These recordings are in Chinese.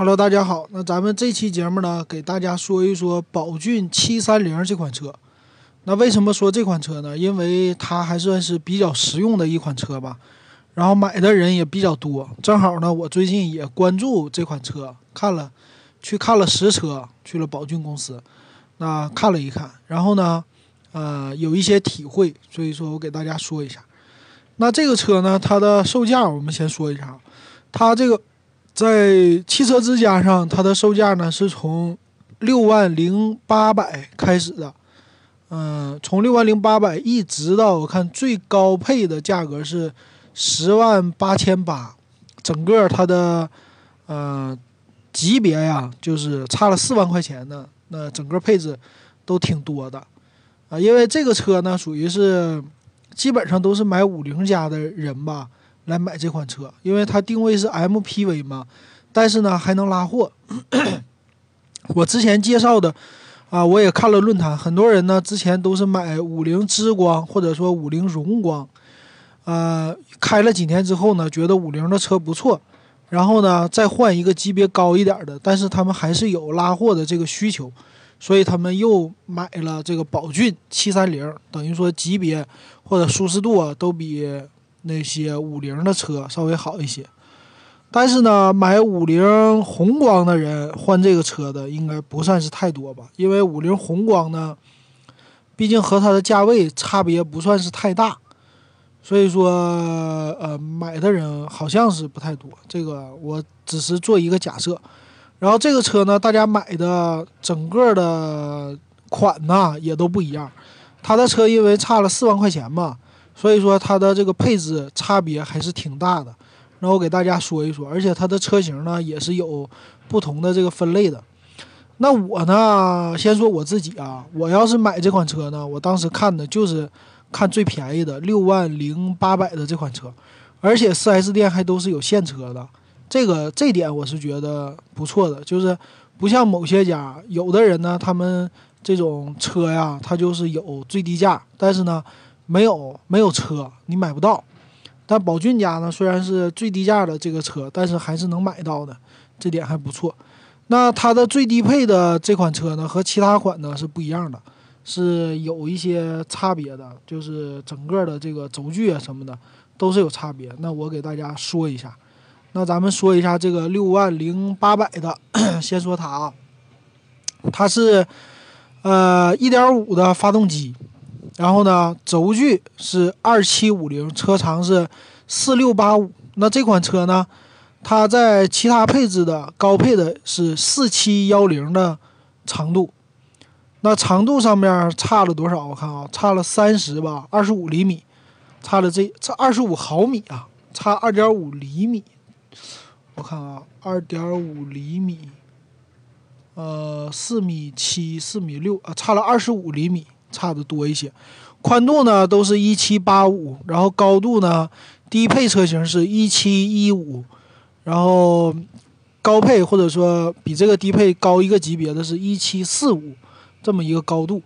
Hello，大家好。那咱们这期节目呢，给大家说一说宝骏七三零这款车。那为什么说这款车呢？因为它还算是比较实用的一款车吧。然后买的人也比较多。正好呢，我最近也关注这款车，看了，去看了实车，去了宝骏公司，那看了一看，然后呢，呃，有一些体会，所以说我给大家说一下。那这个车呢，它的售价我们先说一下，它这个。在汽车之家上，它的售价呢是从六万零八百开始的，嗯，从六万零八百一直到我看最高配的价格是十万八千八，整个它的呃级别呀，就是差了四万块钱呢，那整个配置都挺多的啊，因为这个车呢属于是基本上都是买五菱家的人吧。来买这款车，因为它定位是 MPV 嘛，但是呢还能拉货。我之前介绍的啊，我也看了论坛，很多人呢之前都是买五菱之光或者说五菱荣光，呃，开了几年之后呢，觉得五菱的车不错，然后呢再换一个级别高一点的，但是他们还是有拉货的这个需求，所以他们又买了这个宝骏七三零，等于说级别或者舒适度啊都比。那些五菱的车稍微好一些，但是呢，买五菱宏光的人换这个车的应该不算是太多吧？因为五菱宏光呢，毕竟和它的价位差别不算是太大，所以说呃，买的人好像是不太多。这个我只是做一个假设。然后这个车呢，大家买的整个的款呢也都不一样，它的车因为差了四万块钱嘛。所以说它的这个配置差别还是挺大的，那我给大家说一说，而且它的车型呢也是有不同的这个分类的。那我呢，先说我自己啊，我要是买这款车呢，我当时看的就是看最便宜的六万零八百的这款车，而且 4S 店还都是有现车的，这个这点我是觉得不错的，就是不像某些家，有的人呢，他们这种车呀，它就是有最低价，但是呢。没有没有车，你买不到。但宝骏家呢，虽然是最低价的这个车，但是还是能买到的，这点还不错。那它的最低配的这款车呢，和其他款呢是不一样的，是有一些差别的，就是整个的这个轴距啊什么的都是有差别。那我给大家说一下。那咱们说一下这个六万零八百的，先说它啊，它是呃一点五的发动机。然后呢，轴距是二七五零，车长是四六八五。那这款车呢，它在其他配置的高配的是四七幺零的长度。那长度上面差了多少？我看啊，差了三十吧，二十五厘米，差了这差二十五毫米啊，差二点五厘米。我看啊，二点五厘米，呃，四米七，四米六啊，差了二十五厘米。差的多一些，宽度呢都是一七八五，然后高度呢低配车型是一七一五，然后高配或者说比这个低配高一个级别的是一七四五，这么一个高度。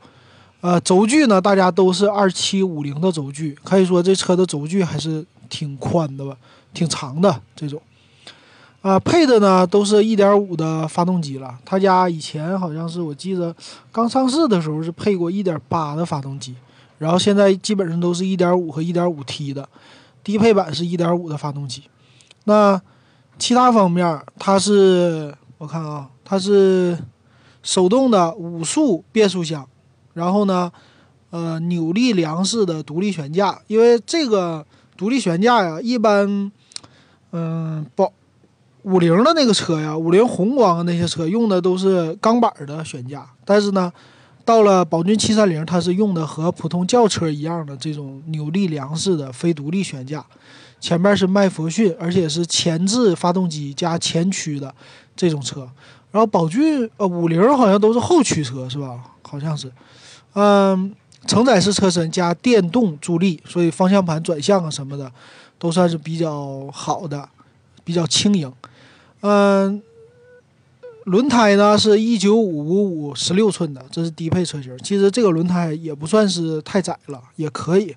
呃，轴距呢大家都是二七五零的轴距，可以说这车的轴距还是挺宽的吧，挺长的这种。啊，配的呢都是一点五的发动机了。他家以前好像是我记得刚上市的时候是配过一点八的发动机，然后现在基本上都是一点五和一点五 T 的，低配版是一点五的发动机。那其他方面，它是我看啊，它是手动的五速变速箱，然后呢，呃，扭力梁式的独立悬架。因为这个独立悬架呀，一般，嗯，不。五菱的那个车呀，五菱宏光那些车用的都是钢板的悬架，但是呢，到了宝骏七三零，它是用的和普通轿车一样的这种扭力梁式的非独立悬架，前面是麦弗逊，而且是前置发动机加前驱的这种车。然后宝骏呃五菱好像都是后驱车是吧？好像是，嗯，承载式车身加电动助力，所以方向盘转向啊什么的都算是比较好的，比较轻盈。嗯，轮胎呢是一九五五五十六寸的，这是低配车型。其实这个轮胎也不算是太窄了，也可以。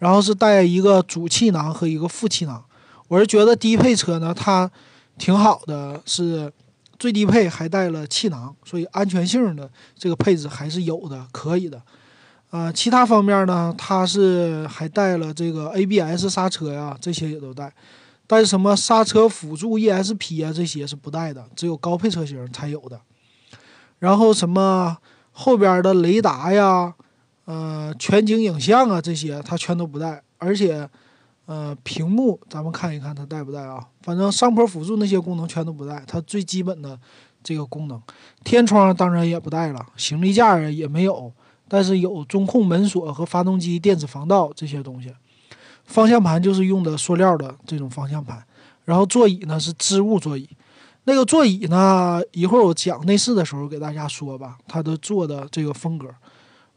然后是带一个主气囊和一个副气囊。我是觉得低配车呢，它挺好的，是最低配还带了气囊，所以安全性的这个配置还是有的，可以的。呃，其他方面呢，它是还带了这个 ABS 刹车呀，这些也都带。但是什么刹车辅助 ESP 啊，这些是不带的，只有高配车型才有的。然后什么后边的雷达呀，呃，全景影像啊，这些它全都不带。而且，呃，屏幕咱们看一看它带不带啊？反正上坡辅助那些功能全都不带，它最基本的这个功能。天窗当然也不带了，行李架也没有，但是有中控门锁和发动机电子防盗这些东西。方向盘就是用的塑料的这种方向盘，然后座椅呢是织物座椅，那个座椅呢一会儿我讲内饰的时候给大家说吧，它的做的这个风格，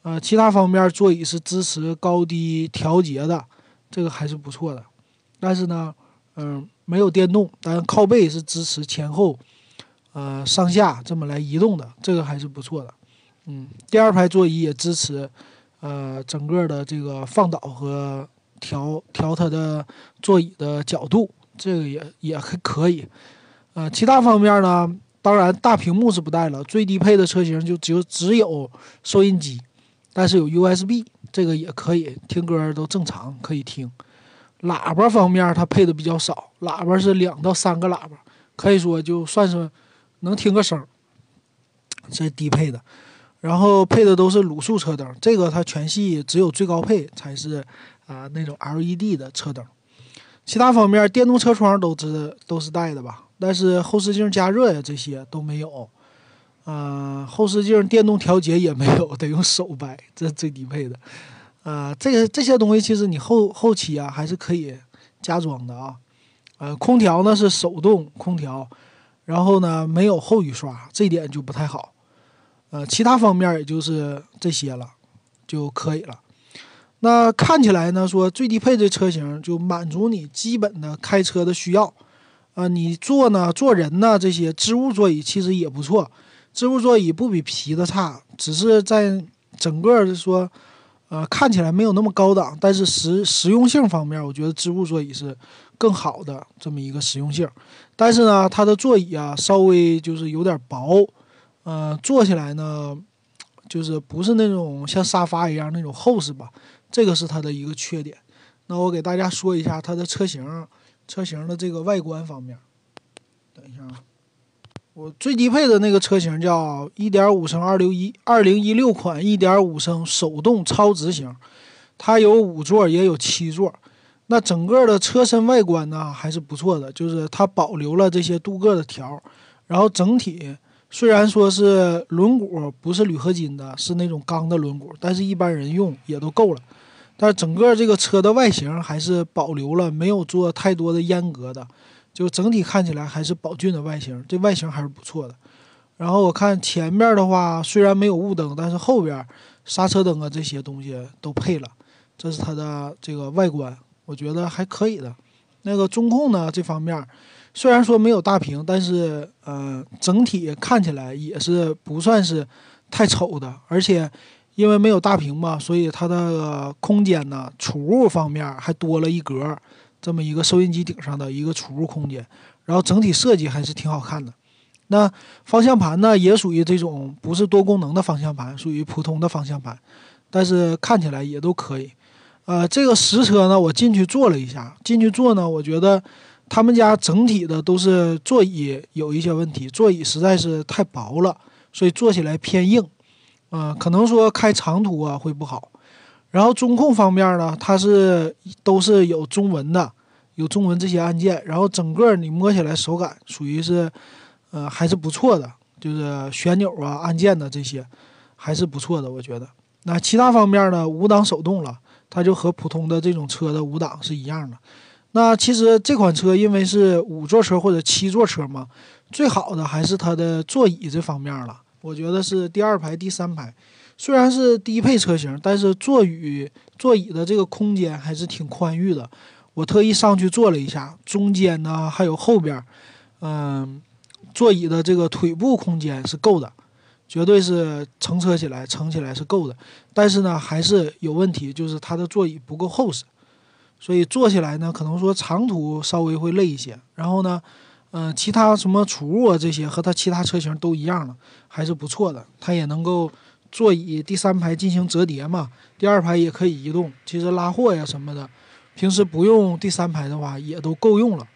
呃，其他方面座椅是支持高低调节的，这个还是不错的，但是呢，嗯，没有电动，但靠背是支持前后，呃，上下这么来移动的，这个还是不错的，嗯，第二排座椅也支持，呃，整个的这个放倒和。调调它的座椅的角度，这个也也还可以。呃，其他方面呢，当然大屏幕是不带了。最低配的车型就只有只有收音机，但是有 USB，这个也可以听歌都正常可以听。喇叭方面它配的比较少，喇叭是两到三个喇叭，可以说就算是能听个声。这低配的，然后配的都是卤素车灯，这个它全系只有最高配才是。啊，那种 LED 的车灯，其他方面电动车窗都是都是带的吧？但是后视镜加热呀这些都没有。呃，后视镜电动调节也没有，得用手掰，这最低配的。呃，这个这些东西其实你后后期啊还是可以加装的啊。呃，空调呢是手动空调，然后呢没有后雨刷，这点就不太好。呃，其他方面也就是这些了就可以了。那看起来呢，说最低配的车型就满足你基本的开车的需要，啊，你坐呢，坐人呢，这些织物座椅其实也不错，织物座椅不比皮的差，只是在整个的说，呃，看起来没有那么高档，但是实实用性方面，我觉得织物座椅是更好的这么一个实用性。但是呢，它的座椅啊，稍微就是有点薄，呃，坐起来呢，就是不是那种像沙发一样那种厚实吧。这个是它的一个缺点，那我给大家说一下它的车型，车型的这个外观方面。等一下啊，我最低配的那个车型叫1.5升261，2016款1.5升手动超值型，它有五座也有七座。那整个的车身外观呢还是不错的，就是它保留了这些镀铬的条，然后整体虽然说是轮毂不是铝合金的，是那种钢的轮毂，但是一般人用也都够了。但整个这个车的外形还是保留了，没有做太多的阉割的，就整体看起来还是宝骏的外形，这外形还是不错的。然后我看前面的话，虽然没有雾灯，但是后边刹车灯啊这些东西都配了，这是它的这个外观，我觉得还可以的。那个中控呢这方面，虽然说没有大屏，但是呃整体看起来也是不算是太丑的，而且。因为没有大屏嘛，所以它的空间呢，储物方面还多了一格，这么一个收音机顶上的一个储物空间，然后整体设计还是挺好看的。那方向盘呢，也属于这种不是多功能的方向盘，属于普通的方向盘，但是看起来也都可以。呃，这个实车呢，我进去坐了一下，进去坐呢，我觉得他们家整体的都是座椅有一些问题，座椅实在是太薄了，所以坐起来偏硬。嗯，可能说开长途啊会不好，然后中控方面呢，它是都是有中文的，有中文这些按键，然后整个你摸起来手感属于是，呃，还是不错的，就是旋钮啊、按键的这些还是不错的，我觉得。那其他方面呢，五档手动了，它就和普通的这种车的五档是一样的。那其实这款车因为是五座车或者七座车嘛，最好的还是它的座椅这方面了。我觉得是第二排、第三排，虽然是低配车型，但是座椅座椅的这个空间还是挺宽裕的。我特意上去坐了一下，中间呢还有后边，嗯，座椅的这个腿部空间是够的，绝对是乘车起来、乘起来是够的。但是呢，还是有问题，就是它的座椅不够厚实，所以坐起来呢，可能说长途稍微会累一些。然后呢。嗯，其他什么储物啊这些和它其他车型都一样了，还是不错的。它也能够座椅第三排进行折叠嘛，第二排也可以移动。其实拉货呀什么的，平时不用第三排的话也都够用了。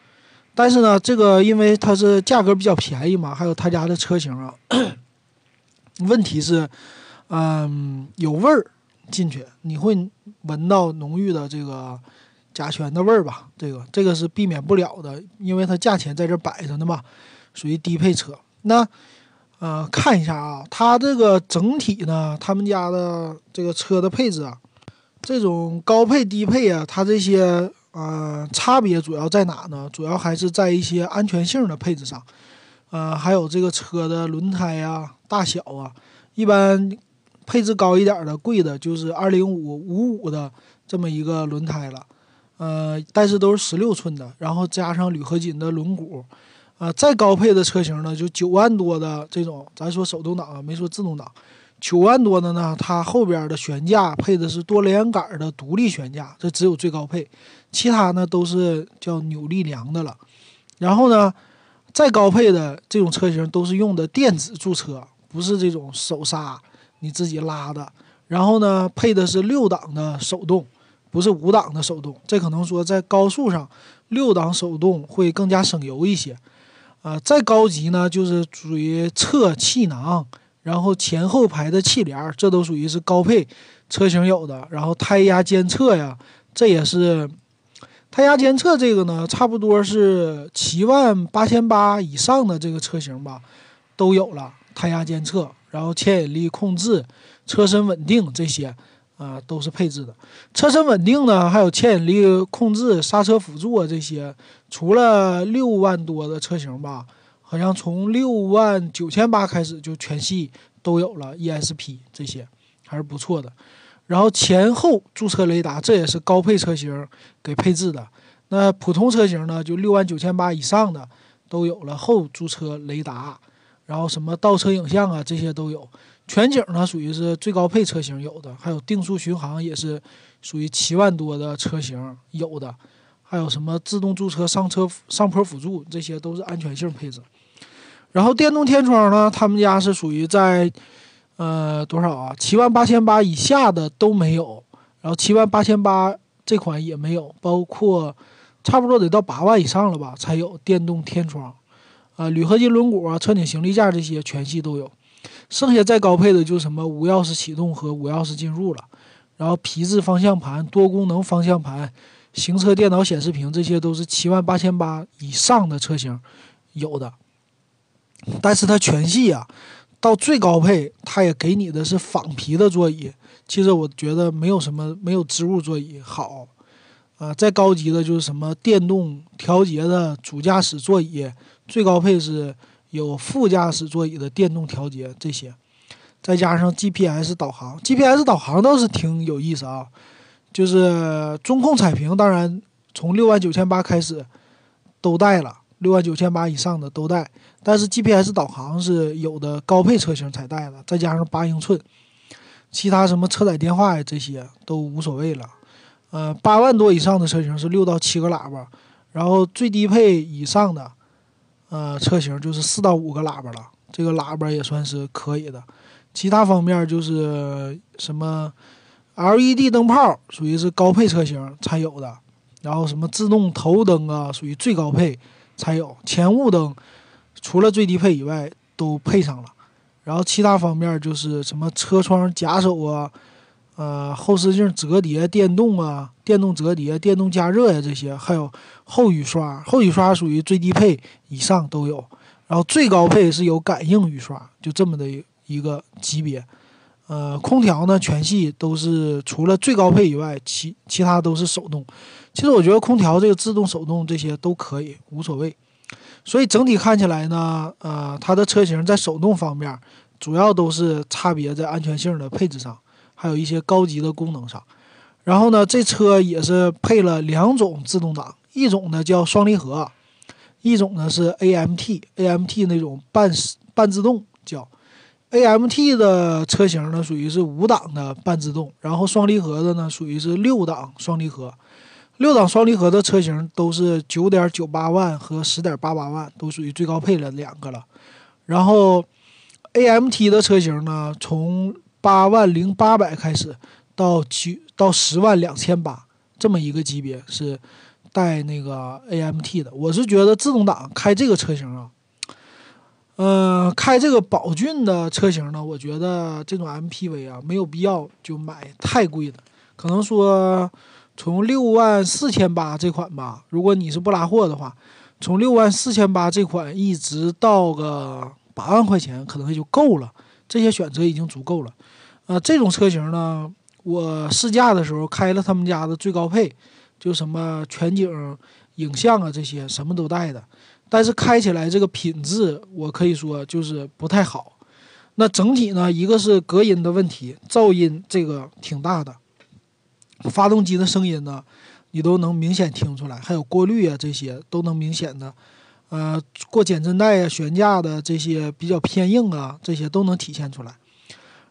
但是呢，这个因为它是价格比较便宜嘛，还有他家的车型啊，问题是，嗯，有味儿进去，你会闻到浓郁的这个。甲醛的味儿吧，这个这个是避免不了的，因为它价钱在这摆着呢嘛，属于低配车。那呃，看一下啊，它这个整体呢，他们家的这个车的配置啊，这种高配低配啊，它这些呃差别主要在哪呢？主要还是在一些安全性的配置上，呃，还有这个车的轮胎啊、大小啊，一般配置高一点的、贵的，就是二零五五五的这么一个轮胎了。呃，但是都是十六寸的，然后加上铝合金的轮毂，啊，再高配的车型呢，就九万多的这种，咱说手动挡啊，没说自动挡，九万多的呢，它后边的悬架配的是多连杆的独立悬架，这只有最高配，其他呢都是叫扭力梁的了。然后呢，再高配的这种车型都是用的电子驻车，不是这种手刹你自己拉的。然后呢，配的是六档的手动。不是五档的手动，这可能说在高速上，六档手动会更加省油一些。啊，再高级呢，就是属于侧气囊，然后前后排的气帘，这都属于是高配车型有的。然后胎压监测呀，这也是胎压监测这个呢，差不多是七万八千八以上的这个车型吧，都有了胎压监测，然后牵引力控制、车身稳定这些。啊，都是配置的，车身稳定呢，还有牵引力控制、刹车辅助啊这些，除了六万多的车型吧，好像从六万九千八开始就全系都有了 ESP 这些，还是不错的。然后前后驻车雷达，这也是高配车型给配置的。那普通车型呢，就六万九千八以上的都有了后驻车雷达，然后什么倒车影像啊这些都有。全景呢，属于是最高配车型有的，还有定速巡航也是属于七万多的车型有的，还有什么自动驻车、上车上坡辅助，这些都是安全性配置。然后电动天窗呢，他们家是属于在呃多少啊？七万八千八以下的都没有，然后七万八千八这款也没有，包括差不多得到八万以上了吧才有电动天窗，啊，铝合金轮毂啊、车顶行李架这些全系都有。剩下再高配的就是什么无钥匙启动和无钥匙进入了，然后皮质方向盘、多功能方向盘、行车电脑显示屏，这些都是七万八千八以上的车型有的。但是它全系啊，到最高配，它也给你的是仿皮的座椅。其实我觉得没有什么没有织物座椅好啊。再高级的就是什么电动调节的主驾驶座椅，最高配是。有副驾驶座椅的电动调节，这些，再加上 GPS 导航，GPS 导航倒是挺有意思啊。就是中控彩屏，当然从六万九千八开始都带了，六万九千八以上的都带。但是 GPS 导航是有的高配车型才带的，再加上八英寸，其他什么车载电话呀这些都无所谓了。呃，八万多以上的车型是六到七个喇叭，然后最低配以上的。呃，车型就是四到五个喇叭了，这个喇叭也算是可以的。其他方面就是什么 LED 灯泡，属于是高配车型才有的。然后什么自动头灯啊，属于最高配才有。前雾灯除了最低配以外都配上了。然后其他方面就是什么车窗夹手啊。呃，后视镜折叠电动啊，电动折叠、电动加热呀，这些还有后雨刷，后雨刷属于最低配以上都有，然后最高配是有感应雨刷，就这么的一个级别。呃，空调呢，全系都是除了最高配以外，其其他都是手动。其实我觉得空调这个自动、手动这些都可以，无所谓。所以整体看起来呢，呃，它的车型在手动方面，主要都是差别在安全性的配置上。还有一些高级的功能上，然后呢，这车也是配了两种自动挡，一种呢叫双离合，一种呢是 AMT，AMT 那种半半自动叫。AMT 的车型呢，属于是五档的半自动，然后双离合的呢属于是六档双离合，六档双离合的车型都是九点九八万和十点八八万，都属于最高配的两个了。然后 AMT 的车型呢，从八万零八百开始到九到十万两千八这么一个级别是带那个 AMT 的。我是觉得自动挡开这个车型啊。嗯，开这个宝骏的车型呢，我觉得这种 MPV 啊，没有必要就买太贵的。可能说从六万四千八这款吧，如果你是不拉货的话，从六万四千八这款一直到个八万块钱，可能也就够了。这些选择已经足够了。呃，这种车型呢，我试驾的时候开了他们家的最高配，就什么全景影像啊这些什么都带的。但是开起来这个品质，我可以说就是不太好。那整体呢，一个是隔音的问题，噪音这个挺大的。发动机的声音呢，你都能明显听出来，还有过滤啊这些都能明显的，呃，过减震带啊、悬架的这些比较偏硬啊，这些都能体现出来。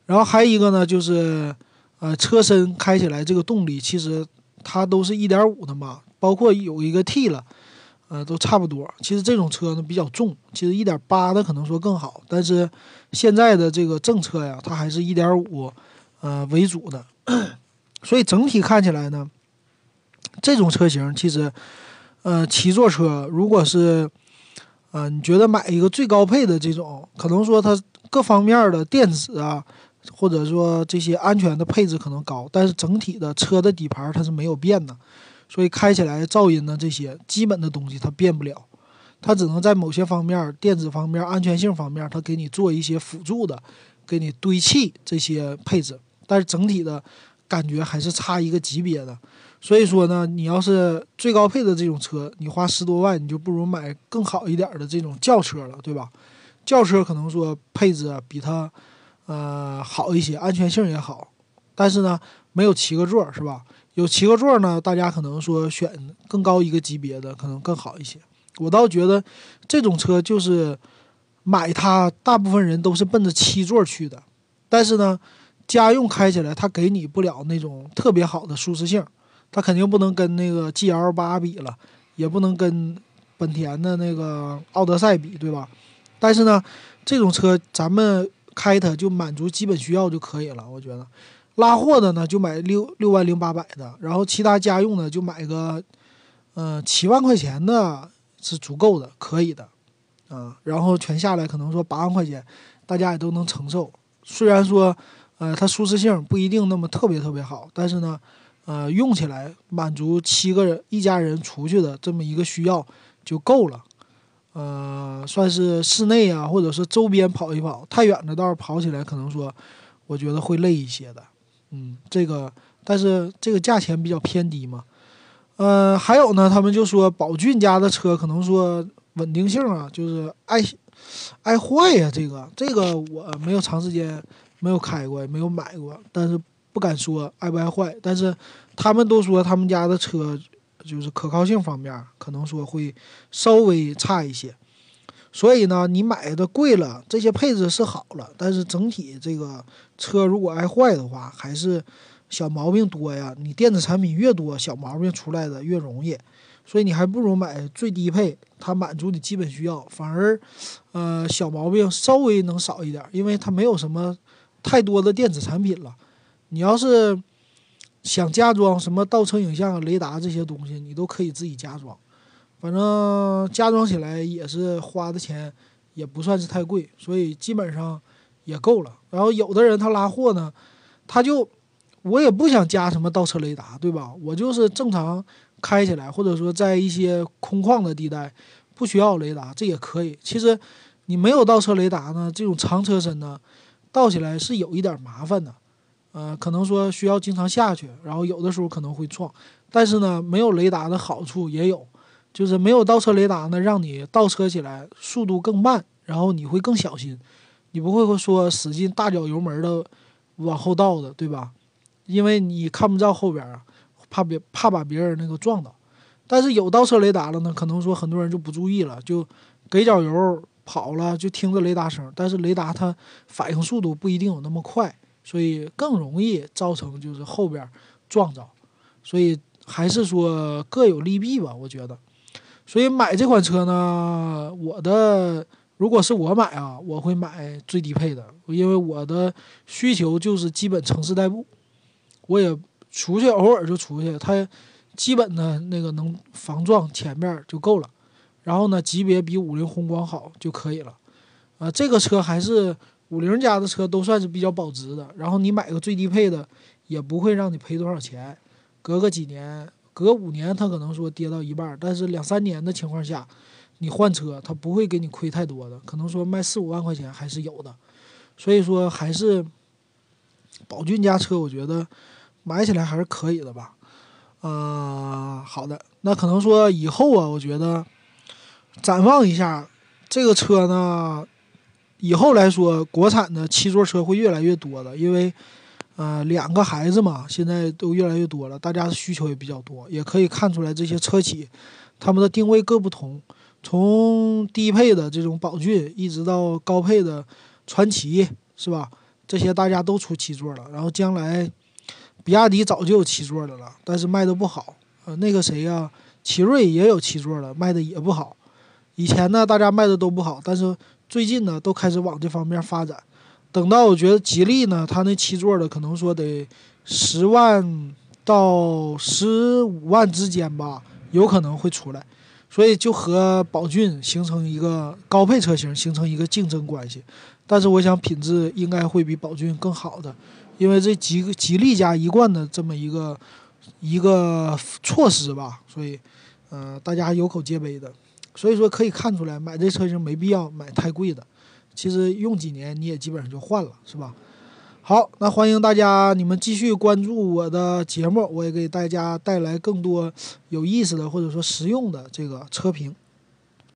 然后还有一个呢，就是呃，车身开起来这个动力，其实它都是一点五的嘛，包括有一个 T 了。呃，都差不多。其实这种车呢比较重，其实一点八的可能说更好。但是现在的这个政策呀，它还是一点五，呃为主的。所以整体看起来呢，这种车型其实，呃，七座车如果是，呃，你觉得买一个最高配的这种，可能说它各方面的电子啊，或者说这些安全的配置可能高，但是整体的车的底盘它是没有变的。所以开起来噪音呢，这些基本的东西它变不了，它只能在某些方面、电子方面、安全性方面，它给你做一些辅助的，给你堆砌这些配置，但是整体的感觉还是差一个级别的。所以说呢，你要是最高配的这种车，你花十多万，你就不如买更好一点的这种轿车了，对吧？轿车可能说配置比它呃好一些，安全性也好，但是呢，没有七个座儿，是吧？有七个座儿呢，大家可能说选更高一个级别的可能更好一些。我倒觉得这种车就是买它，大部分人都是奔着七座去的。但是呢，家用开起来它给你不了那种特别好的舒适性，它肯定不能跟那个 GL 八比了，也不能跟本田的那个奥德赛比，对吧？但是呢，这种车咱们开它就满足基本需要就可以了，我觉得。拉货的呢，就买六六万零八百的，然后其他家用的就买个，呃，七万块钱的是足够的，可以的，啊，然后全下来可能说八万块钱，大家也都能承受。虽然说，呃，它舒适性不一定那么特别特别好，但是呢，呃，用起来满足七个人一家人出去的这么一个需要就够了，呃，算是室内啊，或者是周边跑一跑，太远的道跑起来可能说，我觉得会累一些的。嗯，这个，但是这个价钱比较偏低嘛，呃，还有呢，他们就说宝骏家的车可能说稳定性啊，就是爱爱坏呀，这个这个我没有长时间没有开过，也没有买过，但是不敢说爱不爱坏，但是他们都说他们家的车就是可靠性方面可能说会稍微差一些。所以呢，你买的贵了，这些配置是好了，但是整体这个车如果爱坏的话，还是小毛病多呀。你电子产品越多，小毛病出来的越容易，所以你还不如买最低配，它满足你基本需要，反而，呃，小毛病稍微能少一点，因为它没有什么太多的电子产品了。你要是想加装什么倒车影像、雷达这些东西，你都可以自己加装。反正加装起来也是花的钱，也不算是太贵，所以基本上也够了。然后有的人他拉货呢，他就我也不想加什么倒车雷达，对吧？我就是正常开起来，或者说在一些空旷的地带不需要雷达，这也可以。其实你没有倒车雷达呢，这种长车身呢，倒起来是有一点麻烦的，呃，可能说需要经常下去，然后有的时候可能会撞。但是呢，没有雷达的好处也有。就是没有倒车雷达呢，让你倒车起来速度更慢，然后你会更小心，你不会说使劲大脚油门的往后倒的，对吧？因为你看不到后边啊，怕别怕把别人那个撞到。但是有倒车雷达了呢，可能说很多人就不注意了，就给脚油跑了，就听着雷达声，但是雷达它反应速度不一定有那么快，所以更容易造成就是后边撞着。所以还是说各有利弊吧，我觉得。所以买这款车呢，我的如果是我买啊，我会买最低配的，因为我的需求就是基本城市代步，我也出去偶尔就出去，它基本的那个能防撞前面就够了，然后呢，级别比五菱宏光好就可以了。啊，这个车还是五菱家的车都算是比较保值的，然后你买个最低配的也不会让你赔多少钱，隔个几年。隔五年，它可能说跌到一半，但是两三年的情况下，你换车，它不会给你亏太多的，可能说卖四五万块钱还是有的。所以说，还是宝骏家车，我觉得买起来还是可以的吧。呃，好的，那可能说以后啊，我觉得展望一下这个车呢，以后来说，国产的七座车会越来越多的，因为。呃，两个孩子嘛，现在都越来越多了，大家的需求也比较多，也可以看出来这些车企，他们的定位各不同，从低配的这种宝骏，一直到高配的传祺，是吧？这些大家都出七座了，然后将来，比亚迪早就有七座的了，但是卖的不好。呃，那个谁呀，奇瑞也有七座的，卖的也不好。以前呢，大家卖的都不好，但是最近呢，都开始往这方面发展。等到我觉得吉利呢，它那七座的可能说得十万到十五万之间吧，有可能会出来，所以就和宝骏形成一个高配车型，形成一个竞争关系。但是我想品质应该会比宝骏更好的，因为这吉吉利家一贯的这么一个一个措施吧，所以呃大家有口皆碑的。所以说可以看出来，买这车型没必要买太贵的。其实用几年你也基本上就换了，是吧？好，那欢迎大家你们继续关注我的节目，我也给大家带来更多有意思的或者说实用的这个车评。